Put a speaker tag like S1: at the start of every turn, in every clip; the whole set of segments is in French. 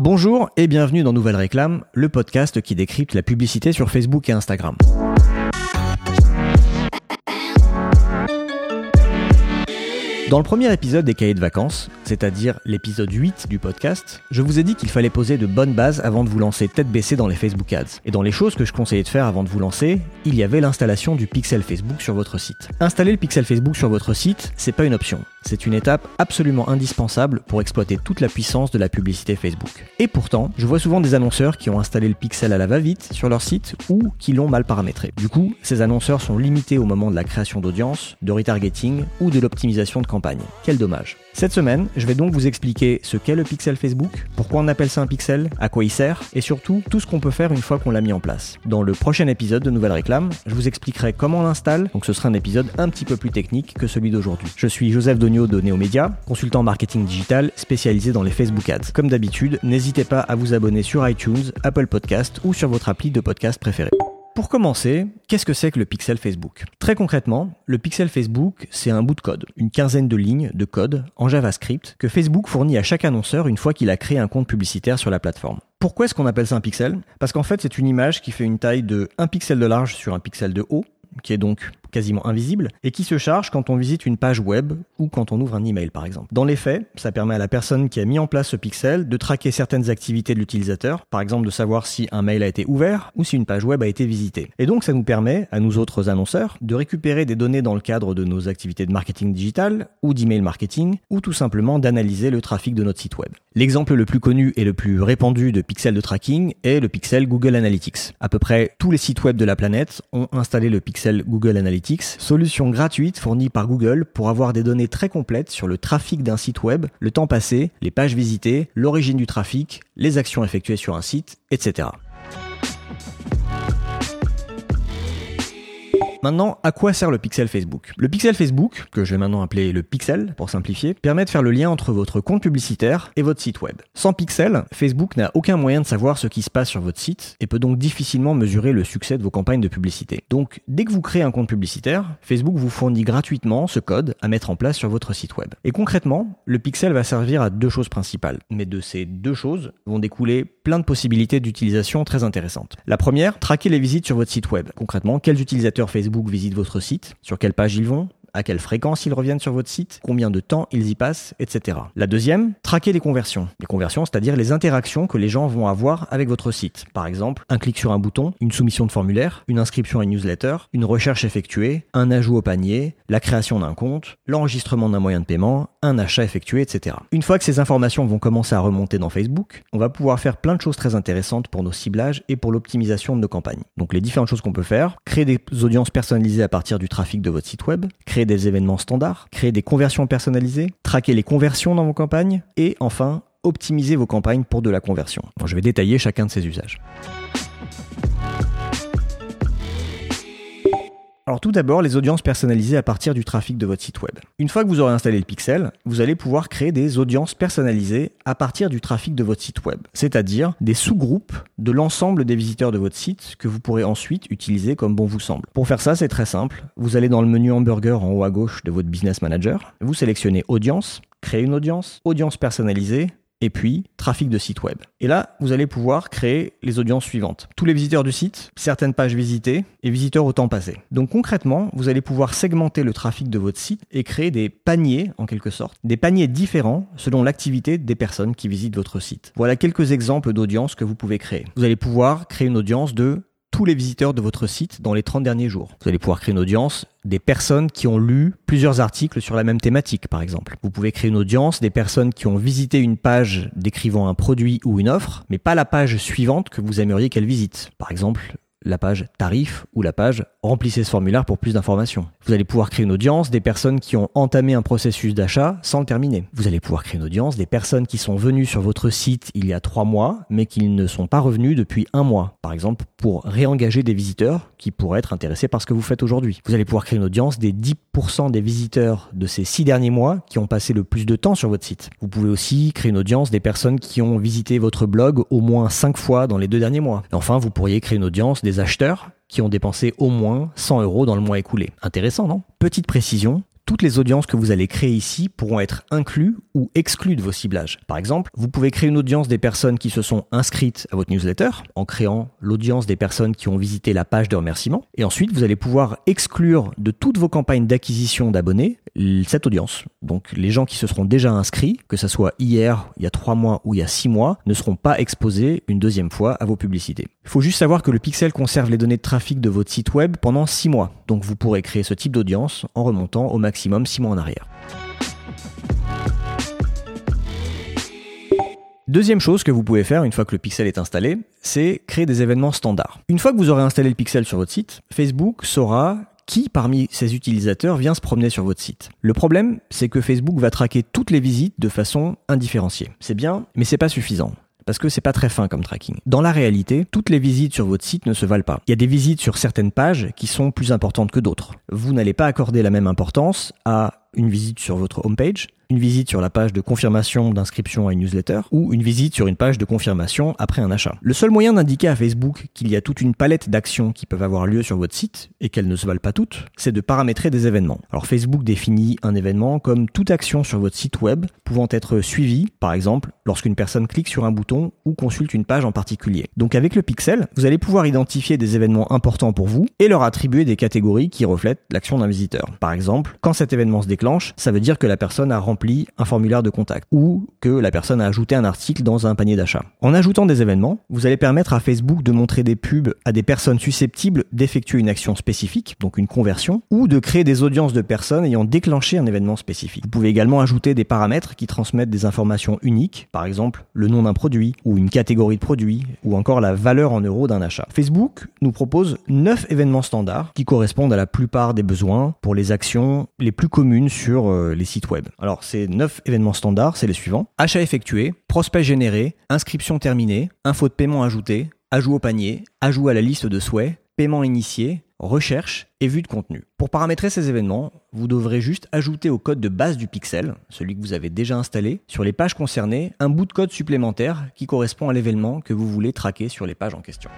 S1: Bonjour et bienvenue dans Nouvelle Réclame, le podcast qui décrypte la publicité sur Facebook et Instagram. Dans le premier épisode des cahiers de vacances, c'est-à-dire l'épisode 8 du podcast, je vous ai dit qu'il fallait poser de bonnes bases avant de vous lancer tête baissée dans les Facebook Ads. Et dans les choses que je conseillais de faire avant de vous lancer, il y avait l'installation du pixel Facebook sur votre site. Installer le pixel Facebook sur votre site, c'est pas une option. C'est une étape absolument indispensable pour exploiter toute la puissance de la publicité Facebook. Et pourtant, je vois souvent des annonceurs qui ont installé le pixel à la va-vite sur leur site ou qui l'ont mal paramétré. Du coup, ces annonceurs sont limités au moment de la création d'audience, de retargeting ou de l'optimisation de campagne quel dommage. Cette semaine, je vais donc vous expliquer ce qu'est le pixel Facebook, pourquoi on appelle ça un pixel, à quoi il sert, et surtout tout ce qu'on peut faire une fois qu'on l'a mis en place. Dans le prochain épisode de Nouvelle Réclame, je vous expliquerai comment on l'installe, donc ce sera un épisode un petit peu plus technique que celui d'aujourd'hui. Je suis Joseph Dogno de Neomédia, consultant marketing digital spécialisé dans les Facebook Ads. Comme d'habitude, n'hésitez pas à vous abonner sur iTunes, Apple Podcast ou sur votre appli de podcast préféré. Pour commencer, qu'est-ce que c'est que le pixel Facebook? Très concrètement, le pixel Facebook, c'est un bout de code, une quinzaine de lignes de code en JavaScript que Facebook fournit à chaque annonceur une fois qu'il a créé un compte publicitaire sur la plateforme. Pourquoi est-ce qu'on appelle ça un pixel? Parce qu'en fait, c'est une image qui fait une taille de 1 pixel de large sur un pixel de haut, qui est donc quasiment invisible, et qui se charge quand on visite une page web ou quand on ouvre un email par exemple. Dans les faits, ça permet à la personne qui a mis en place ce pixel de traquer certaines activités de l'utilisateur, par exemple de savoir si un mail a été ouvert ou si une page web a été visitée. Et donc ça nous permet, à nous autres annonceurs, de récupérer des données dans le cadre de nos activités de marketing digital ou d'email marketing, ou tout simplement d'analyser le trafic de notre site web. L'exemple le plus connu et le plus répandu de pixel de tracking est le pixel Google Analytics. À peu près tous les sites web de la planète ont installé le pixel Google Analytics solution gratuite fournie par Google pour avoir des données très complètes sur le trafic d'un site web, le temps passé, les pages visitées, l'origine du trafic, les actions effectuées sur un site, etc. Maintenant, à quoi sert le pixel Facebook? Le pixel Facebook, que je vais maintenant appeler le pixel pour simplifier, permet de faire le lien entre votre compte publicitaire et votre site web. Sans pixel, Facebook n'a aucun moyen de savoir ce qui se passe sur votre site et peut donc difficilement mesurer le succès de vos campagnes de publicité. Donc, dès que vous créez un compte publicitaire, Facebook vous fournit gratuitement ce code à mettre en place sur votre site web. Et concrètement, le pixel va servir à deux choses principales. Mais de ces deux choses vont découler plein de possibilités d'utilisation très intéressantes. La première, traquer les visites sur votre site web. Concrètement, quels utilisateurs Facebook Facebook visite votre site, sur quelle page ils vont, à quelle fréquence ils reviennent sur votre site, combien de temps ils y passent, etc. La deuxième, traquer les conversions. Les conversions, c'est-à-dire les interactions que les gens vont avoir avec votre site. Par exemple, un clic sur un bouton, une soumission de formulaire, une inscription à une newsletter, une recherche effectuée, un ajout au panier, la création d'un compte, l'enregistrement d'un moyen de paiement, un achat effectué, etc. Une fois que ces informations vont commencer à remonter dans Facebook, on va pouvoir faire plein de choses très intéressantes pour nos ciblages et pour l'optimisation de nos campagnes. Donc les différentes choses qu'on peut faire, créer des audiences personnalisées à partir du trafic de votre site web, créer des événements standards, créer des conversions personnalisées, traquer les conversions dans vos campagnes et enfin optimiser vos campagnes pour de la conversion. je vais détailler chacun de ces usages. Alors tout d'abord, les audiences personnalisées à partir du trafic de votre site web. Une fois que vous aurez installé le pixel, vous allez pouvoir créer des audiences personnalisées à partir du trafic de votre site web, c'est-à-dire des sous-groupes de l'ensemble des visiteurs de votre site que vous pourrez ensuite utiliser comme bon vous semble. Pour faire ça, c'est très simple. Vous allez dans le menu hamburger en haut à gauche de votre business manager, vous sélectionnez audience, créer une audience, audience personnalisée, et puis trafic de site web. Et là, vous allez pouvoir créer les audiences suivantes. Tous les visiteurs du site, certaines pages visitées et visiteurs au temps passé. Donc concrètement, vous allez pouvoir segmenter le trafic de votre site et créer des paniers, en quelque sorte, des paniers différents selon l'activité des personnes qui visitent votre site. Voilà quelques exemples d'audiences que vous pouvez créer. Vous allez pouvoir créer une audience de tous les visiteurs de votre site dans les 30 derniers jours. Vous allez pouvoir créer une audience des personnes qui ont lu plusieurs articles sur la même thématique, par exemple. Vous pouvez créer une audience des personnes qui ont visité une page décrivant un produit ou une offre, mais pas la page suivante que vous aimeriez qu'elle visite. Par exemple, la page tarif ou la page remplissez ce formulaire pour plus d'informations. Vous allez pouvoir créer une audience des personnes qui ont entamé un processus d'achat sans le terminer. Vous allez pouvoir créer une audience des personnes qui sont venues sur votre site il y a trois mois mais qui ne sont pas revenus depuis un mois. Par exemple, pour réengager des visiteurs qui pourraient être intéressés par ce que vous faites aujourd'hui. Vous allez pouvoir créer une audience des 10% des visiteurs de ces six derniers mois qui ont passé le plus de temps sur votre site. Vous pouvez aussi créer une audience des personnes qui ont visité votre blog au moins cinq fois dans les deux derniers mois. enfin, vous pourriez créer une audience des acheteurs qui ont dépensé au moins 100 euros dans le mois écoulé. Intéressant, non? Petite précision, toutes les audiences que vous allez créer ici pourront être incluses ou exclues de vos ciblages. Par exemple, vous pouvez créer une audience des personnes qui se sont inscrites à votre newsletter en créant l'audience des personnes qui ont visité la page de remerciement. Et ensuite, vous allez pouvoir exclure de toutes vos campagnes d'acquisition d'abonnés cette audience. Donc les gens qui se seront déjà inscrits, que ce soit hier, il y a trois mois ou il y a six mois, ne seront pas exposés une deuxième fois à vos publicités. Il faut juste savoir que le pixel conserve les données de trafic de votre site web pendant six mois. Donc vous pourrez créer ce type d'audience en remontant au maximum six mois en arrière. Deuxième chose que vous pouvez faire une fois que le pixel est installé, c'est créer des événements standards. Une fois que vous aurez installé le pixel sur votre site, Facebook saura qui parmi ses utilisateurs vient se promener sur votre site. Le problème, c'est que Facebook va traquer toutes les visites de façon indifférenciée. C'est bien, mais c'est pas suffisant parce que c'est pas très fin comme tracking. Dans la réalité, toutes les visites sur votre site ne se valent pas. Il y a des visites sur certaines pages qui sont plus importantes que d'autres. Vous n'allez pas accorder la même importance à une visite sur votre homepage une visite sur la page de confirmation d'inscription à une newsletter ou une visite sur une page de confirmation après un achat. Le seul moyen d'indiquer à Facebook qu'il y a toute une palette d'actions qui peuvent avoir lieu sur votre site et qu'elles ne se valent pas toutes, c'est de paramétrer des événements. Alors Facebook définit un événement comme toute action sur votre site web pouvant être suivie, par exemple, lorsqu'une personne clique sur un bouton ou consulte une page en particulier. Donc avec le pixel, vous allez pouvoir identifier des événements importants pour vous et leur attribuer des catégories qui reflètent l'action d'un visiteur. Par exemple, quand cet événement se déclenche, ça veut dire que la personne a rempli un formulaire de contact ou que la personne a ajouté un article dans un panier d'achat. En ajoutant des événements, vous allez permettre à Facebook de montrer des pubs à des personnes susceptibles d'effectuer une action spécifique, donc une conversion, ou de créer des audiences de personnes ayant déclenché un événement spécifique. Vous pouvez également ajouter des paramètres qui transmettent des informations uniques, par exemple le nom d'un produit ou une catégorie de produits ou encore la valeur en euros d'un achat. Facebook nous propose 9 événements standards qui correspondent à la plupart des besoins pour les actions les plus communes sur euh, les sites web. Alors ces neuf événements standards, c'est les suivants. Achat effectué, prospect généré, inscription terminée, info de paiement ajouté, ajout au panier, ajout à la liste de souhaits, paiement initié, recherche et vue de contenu. Pour paramétrer ces événements, vous devrez juste ajouter au code de base du pixel, celui que vous avez déjà installé, sur les pages concernées, un bout de code supplémentaire qui correspond à l'événement que vous voulez traquer sur les pages en question.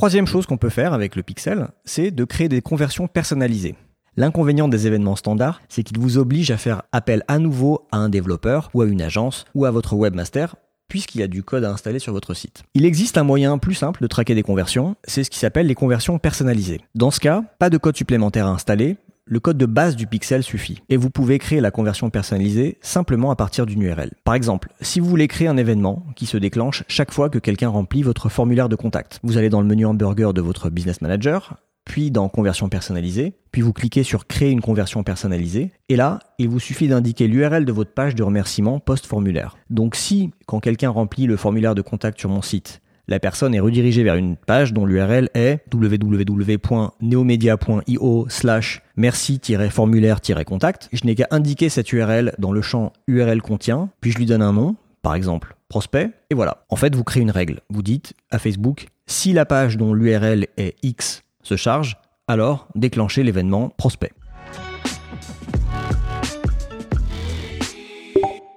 S1: Troisième chose qu'on peut faire avec le pixel, c'est de créer des conversions personnalisées. L'inconvénient des événements standards, c'est qu'ils vous obligent à faire appel à nouveau à un développeur ou à une agence ou à votre webmaster puisqu'il y a du code à installer sur votre site. Il existe un moyen plus simple de traquer des conversions, c'est ce qui s'appelle les conversions personnalisées. Dans ce cas, pas de code supplémentaire à installer, le code de base du pixel suffit. Et vous pouvez créer la conversion personnalisée simplement à partir d'une URL. Par exemple, si vous voulez créer un événement qui se déclenche chaque fois que quelqu'un remplit votre formulaire de contact, vous allez dans le menu hamburger de votre business manager, puis dans conversion personnalisée, puis vous cliquez sur créer une conversion personnalisée, et là, il vous suffit d'indiquer l'URL de votre page de remerciement post-formulaire. Donc si, quand quelqu'un remplit le formulaire de contact sur mon site, la personne est redirigée vers une page dont l'URL est www.neomedia.io slash merci-formulaire-contact. Je n'ai qu'à indiquer cette URL dans le champ URL contient, puis je lui donne un nom, par exemple prospect, et voilà. En fait, vous créez une règle. Vous dites à Facebook, si la page dont l'URL est X se charge, alors déclenchez l'événement prospect.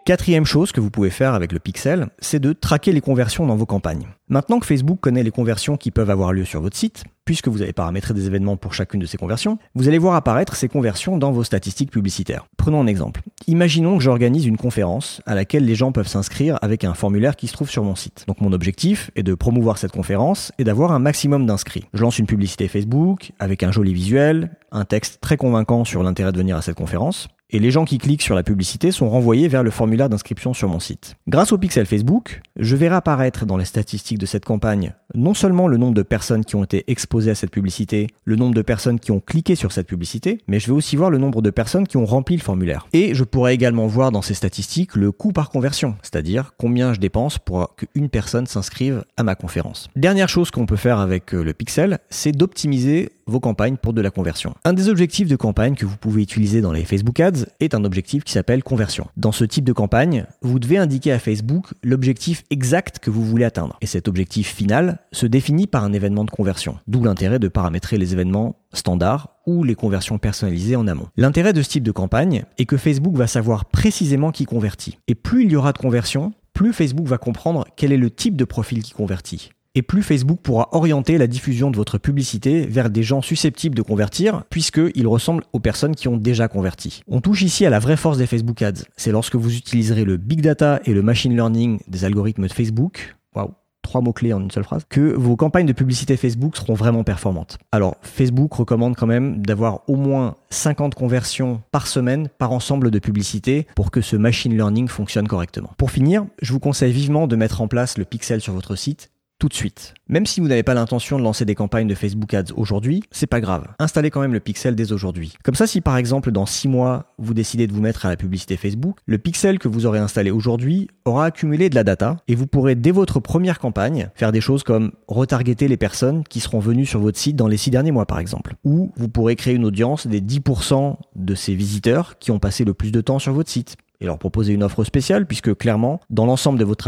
S1: Quatrième chose que vous pouvez faire avec le pixel, c'est de traquer les conversions dans vos campagnes. Maintenant que Facebook connaît les conversions qui peuvent avoir lieu sur votre site, puisque vous avez paramétré des événements pour chacune de ces conversions, vous allez voir apparaître ces conversions dans vos statistiques publicitaires. Prenons un exemple. Imaginons que j'organise une conférence à laquelle les gens peuvent s'inscrire avec un formulaire qui se trouve sur mon site. Donc mon objectif est de promouvoir cette conférence et d'avoir un maximum d'inscrits. Je lance une publicité Facebook avec un joli visuel, un texte très convaincant sur l'intérêt de venir à cette conférence et les gens qui cliquent sur la publicité sont renvoyés vers le formulaire d'inscription sur mon site. Grâce au pixel Facebook, je verrai apparaître dans les statistiques de cette campagne non seulement le nombre de personnes qui ont été exposées à cette publicité, le nombre de personnes qui ont cliqué sur cette publicité, mais je vais aussi voir le nombre de personnes qui ont rempli le formulaire. Et je pourrai également voir dans ces statistiques le coût par conversion, c'est-à-dire combien je dépense pour qu'une personne s'inscrive à ma conférence. Dernière chose qu'on peut faire avec euh, le pixel, c'est d'optimiser vos campagnes pour de la conversion. Un des objectifs de campagne que vous pouvez utiliser dans les Facebook Ads est un objectif qui s'appelle conversion. Dans ce type de campagne, vous devez indiquer à Facebook l'objectif exact que vous voulez atteindre. Et cet objectif final se définit par un événement de conversion. D'où l'intérêt de paramétrer les événements standards ou les conversions personnalisées en amont. L'intérêt de ce type de campagne est que Facebook va savoir précisément qui convertit. Et plus il y aura de conversion, plus Facebook va comprendre quel est le type de profil qui convertit Et plus Facebook pourra orienter la diffusion de votre publicité vers des gens susceptibles de convertir, puisqu'ils ressemblent aux personnes qui ont déjà converti. On touche ici à la vraie force des Facebook Ads. C'est lorsque vous utiliserez le big data et le machine learning des algorithmes de Facebook. Waouh trois mots-clés en une seule phrase, que vos campagnes de publicité Facebook seront vraiment performantes. Alors, Facebook recommande quand même d'avoir au moins 50 conversions par semaine par ensemble de publicités pour que ce machine learning fonctionne correctement. Pour finir, je vous conseille vivement de mettre en place le pixel sur votre site tout de suite. Même si vous n'avez pas l'intention de lancer des campagnes de Facebook Ads aujourd'hui, c'est pas grave. Installez quand même le pixel dès aujourd'hui. Comme ça, si par exemple dans 6 mois, vous décidez de vous mettre à la publicité Facebook, le pixel que vous aurez installé aujourd'hui aura accumulé de la data et vous pourrez dès votre première campagne faire des choses comme retargeter les personnes qui seront venues sur votre site dans les 6 derniers mois par exemple. Ou vous pourrez créer une audience des 10% de ces visiteurs qui ont passé le plus de temps sur votre site et leur proposer une offre spéciale, puisque clairement, dans l'ensemble de votre,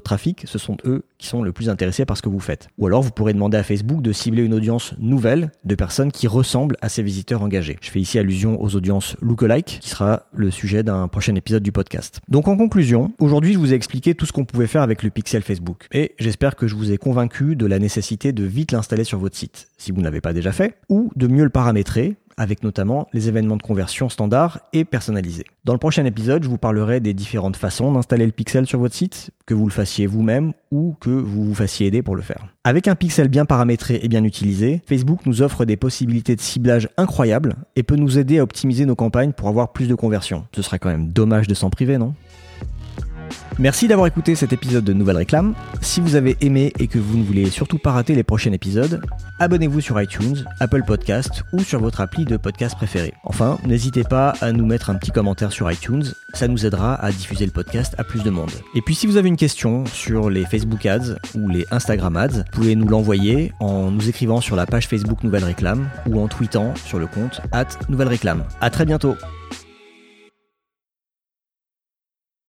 S1: trafic, ce sont eux qui sont le plus intéressés par ce que vous faites. Ou alors, vous pourrez demander à Facebook de cibler une audience nouvelle de personnes qui ressemblent à ces visiteurs engagés. Je fais ici allusion aux audiences lookalike, qui sera le sujet d'un prochain épisode du podcast. Donc en conclusion, aujourd'hui, je vous ai expliqué tout ce qu'on pouvait faire avec le pixel Facebook. Et j'espère que je vous ai convaincu de la nécessité de vite l'installer sur votre site, si vous ne l'avez pas déjà fait, ou de mieux le paramétrer avec notamment les événements de conversion standards et personnalisés. Dans le prochain épisode, je vous parlerai des différentes façons d'installer le pixel sur votre site, que vous le fassiez vous-même ou que vous vous fassiez aider pour le faire. Avec un pixel bien paramétré et bien utilisé, Facebook nous offre des possibilités de ciblage incroyables et peut nous aider à optimiser nos campagnes pour avoir plus de conversions. Ce serait quand même dommage de s'en priver, non? Merci d'avoir écouté cet épisode de Nouvelle Réclame. Si vous avez aimé et que vous ne voulez surtout pas rater les prochains épisodes, abonnez-vous sur iTunes, Apple Podcast ou sur votre appli de podcast préféré. Enfin, n'hésitez pas à nous mettre un petit commentaire sur iTunes, ça nous aidera à diffuser le podcast à plus de monde. Et puis si vous avez une question sur les Facebook Ads ou les Instagram Ads, vous pouvez nous l'envoyer en nous écrivant sur la page Facebook Nouvelle Réclame ou en tweetant sur le compte at Nouvelle Réclame. À très bientôt